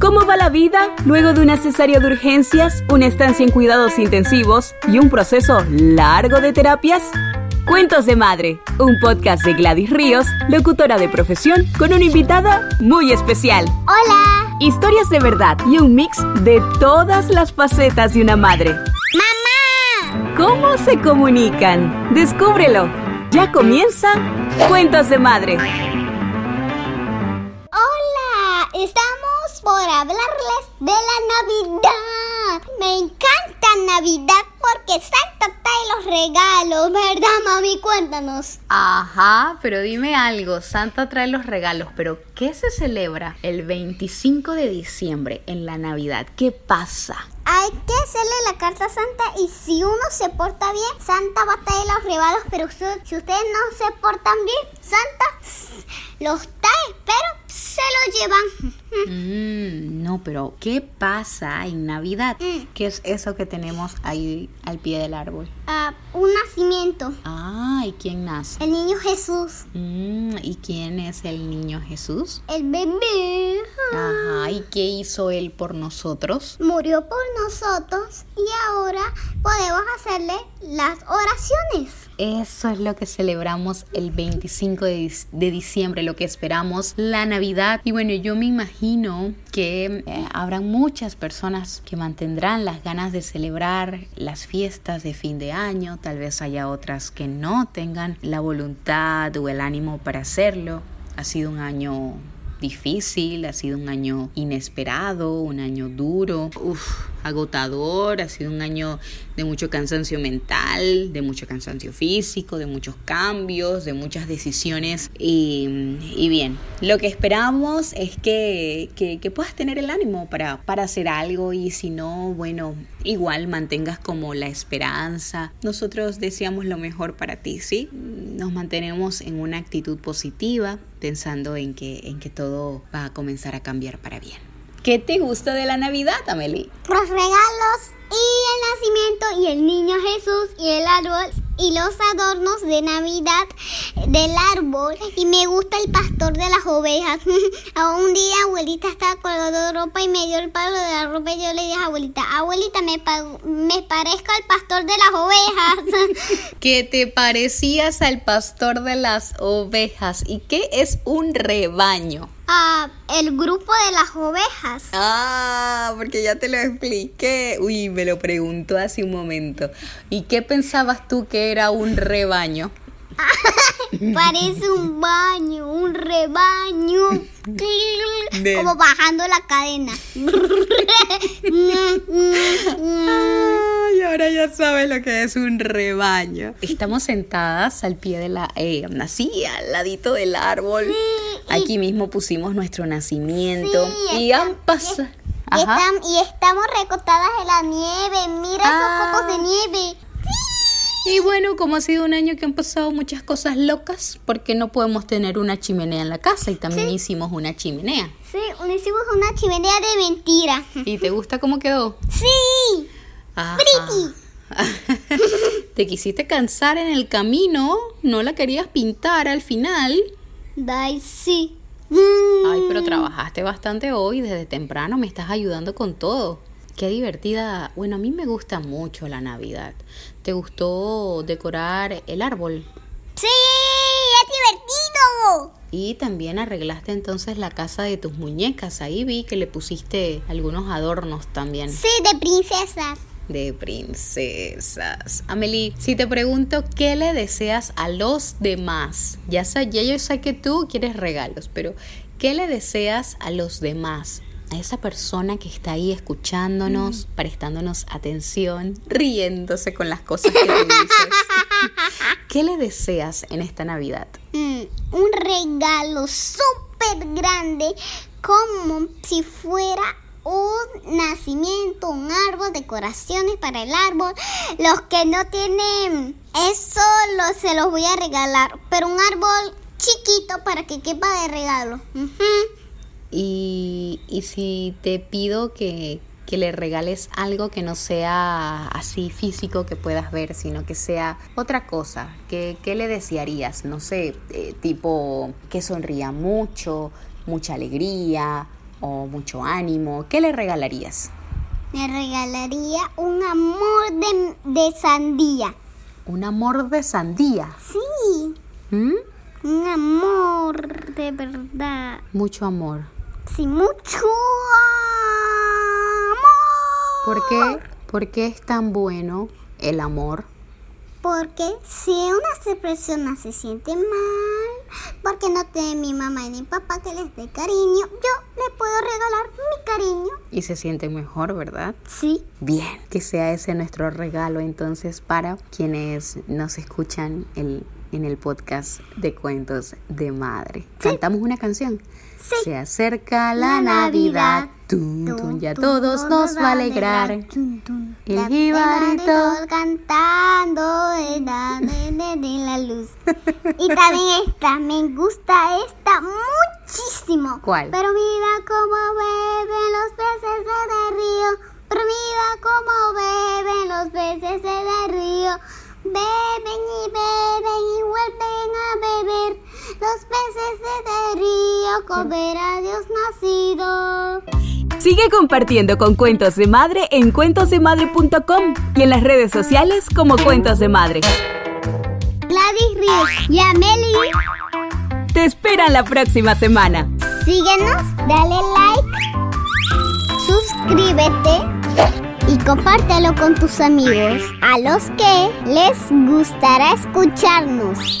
¿Cómo va la vida luego de una cesárea de urgencias, una estancia en cuidados intensivos y un proceso largo de terapias? Cuentos de Madre, un podcast de Gladys Ríos, locutora de profesión, con una invitada muy especial. Hola. Historias de verdad y un mix de todas las facetas de una madre. ¡Mamá! ¿Cómo se comunican? Descúbrelo. Ya comienza Cuentos de Madre. Hola, estamos por hablarles de la Navidad. Me encanta Navidad porque Santa trae los regalos, ¿verdad, mami? Cuéntanos. Ajá, pero dime algo, Santa trae los regalos, pero ¿qué se celebra el 25 de diciembre en la Navidad? ¿Qué pasa? Hay que hacerle la carta a Santa y si uno se porta bien, Santa va a traer los regalos, pero si ustedes no se portan bien, Santa los trae, pero se los llevan. Mm, no, pero ¿qué pasa en Navidad? Mm. ¿Qué es eso que tenemos ahí al pie del árbol? Ah, un nacimiento. Ah, ¿y quién nace? El niño Jesús. Mm, ¿Y quién es el niño Jesús? El bebé. Ajá, ¿y qué hizo él por nosotros? Murió por nosotros y ahora podemos hacerle las oraciones. Eso es lo que celebramos el 25 de, de diciembre, lo que esperamos, la Navidad. Y bueno, yo me imagino que eh, habrán muchas personas que mantendrán las ganas de celebrar las fiestas de fin de año. Tal vez haya otras que no tengan la voluntad o el ánimo para hacerlo. Ha sido un año difícil, ha sido un año inesperado, un año duro, uf, agotador, ha sido un año de mucho cansancio mental, de mucho cansancio físico, de muchos cambios, de muchas decisiones. Y, bien, lo que esperamos es que, que, que puedas tener el ánimo para, para hacer algo y si no, bueno, igual mantengas como la esperanza. Nosotros deseamos lo mejor para ti, ¿sí? Nos mantenemos en una actitud positiva, pensando en que, en que todo va a comenzar a cambiar para bien. ¿Qué te gusta de la Navidad, Amelie? Los regalos y el nacimiento y el niño Jesús y el árbol y los adornos de Navidad del árbol y me gusta el pastor de las ovejas. A un día abuelita estaba colgando ropa y me dio el palo de la ropa y yo le dije a abuelita, abuelita me, pa- me parezco al pastor de las ovejas. Que te parecías al pastor de las ovejas. ¿Y qué es un rebaño? Ah, el grupo de las ovejas. Ah, porque ya te lo expliqué. Uy, me lo preguntó hace un momento. ¿Y qué pensabas tú que era un rebaño? Parece un baño, un rebaño. De- Como bajando la cadena. Ay, ahora ya sabes lo que es un rebaño. Estamos sentadas al pie de la... Eh, así, al ladito del árbol. Aquí mismo pusimos nuestro nacimiento. Sí, y está- han pasado... Y, estam- y estamos recostadas en la nieve. Mira Ah. esos pocos de nieve. Y bueno, como ha sido un año que han pasado muchas cosas locas, porque no podemos tener una chimenea en la casa y también hicimos una chimenea. Sí, hicimos una chimenea de mentira. ¿Y te gusta cómo quedó? Sí. Ajá. Pretty. Te quisiste cansar en el camino, no la querías pintar al final. Dai, sí. Ay, pero trabajaste bastante hoy, desde temprano me estás ayudando con todo. Qué divertida. Bueno, a mí me gusta mucho la Navidad. ¿Te gustó decorar el árbol? Sí, es divertido. Y también arreglaste entonces la casa de tus muñecas. Ahí vi que le pusiste algunos adornos también Sí, de princesas. De princesas. Amelie, si te pregunto qué le deseas a los demás, ya, sé, ya yo sé que tú quieres regalos, pero ¿qué le deseas a los demás? A esa persona que está ahí escuchándonos, prestándonos atención, riéndose con las cosas que te dices. ¿Qué le deseas en esta Navidad? Mm, un regalo súper grande, como si fuera un nacimiento, un árbol, decoraciones para el árbol. Los que no tienen eso lo, se los voy a regalar, pero un árbol chiquito para que quepa de regalo. Ujú. Y, y si te pido que, que le regales algo que no sea así físico que puedas ver, sino que sea otra cosa. ¿Qué, qué le desearías? No sé, eh, tipo que sonría mucho, mucha alegría, o mucho ánimo, ¿qué le regalarías? Me regalaría un amor de, de sandía. Un amor de sandía. Sí, ¿Mm? un amor de verdad. Mucho amor. Sí, mucho amor. ¿Por qué? ¿Por qué es tan bueno el amor? Porque si una persona se siente mal, porque no tiene mi mamá y mi papá que les dé cariño, yo le puedo regalar mi cariño. Y se siente mejor, ¿verdad? Sí. Bien, que sea ese nuestro regalo entonces para quienes nos escuchan el- en el podcast de cuentos de madre. ¿Cantamos una canción? Sí. Se acerca la, La Navidad, Navidad. tun, tun, ya Tum, todos tum, nos va a alegrar. Tum, tum. El jibarito cantando de, la- de- de- de la luz. Y también esta, me gusta esta muchísimo. ¿Cuál? Pero mira cómo beben los peces del río. Pero mira cómo beben los peces del río. Beben y beben y vuelven a beber. Los peces del río comer a Dios nacido. Sigue compartiendo con Cuentos de Madre en cuentosdemadre.com y en las redes sociales como Cuentos de Madre. Gladys Ríos y Amelie. Te esperan la próxima semana. Síguenos, dale like, suscríbete y compártelo con tus amigos a los que les gustará escucharnos.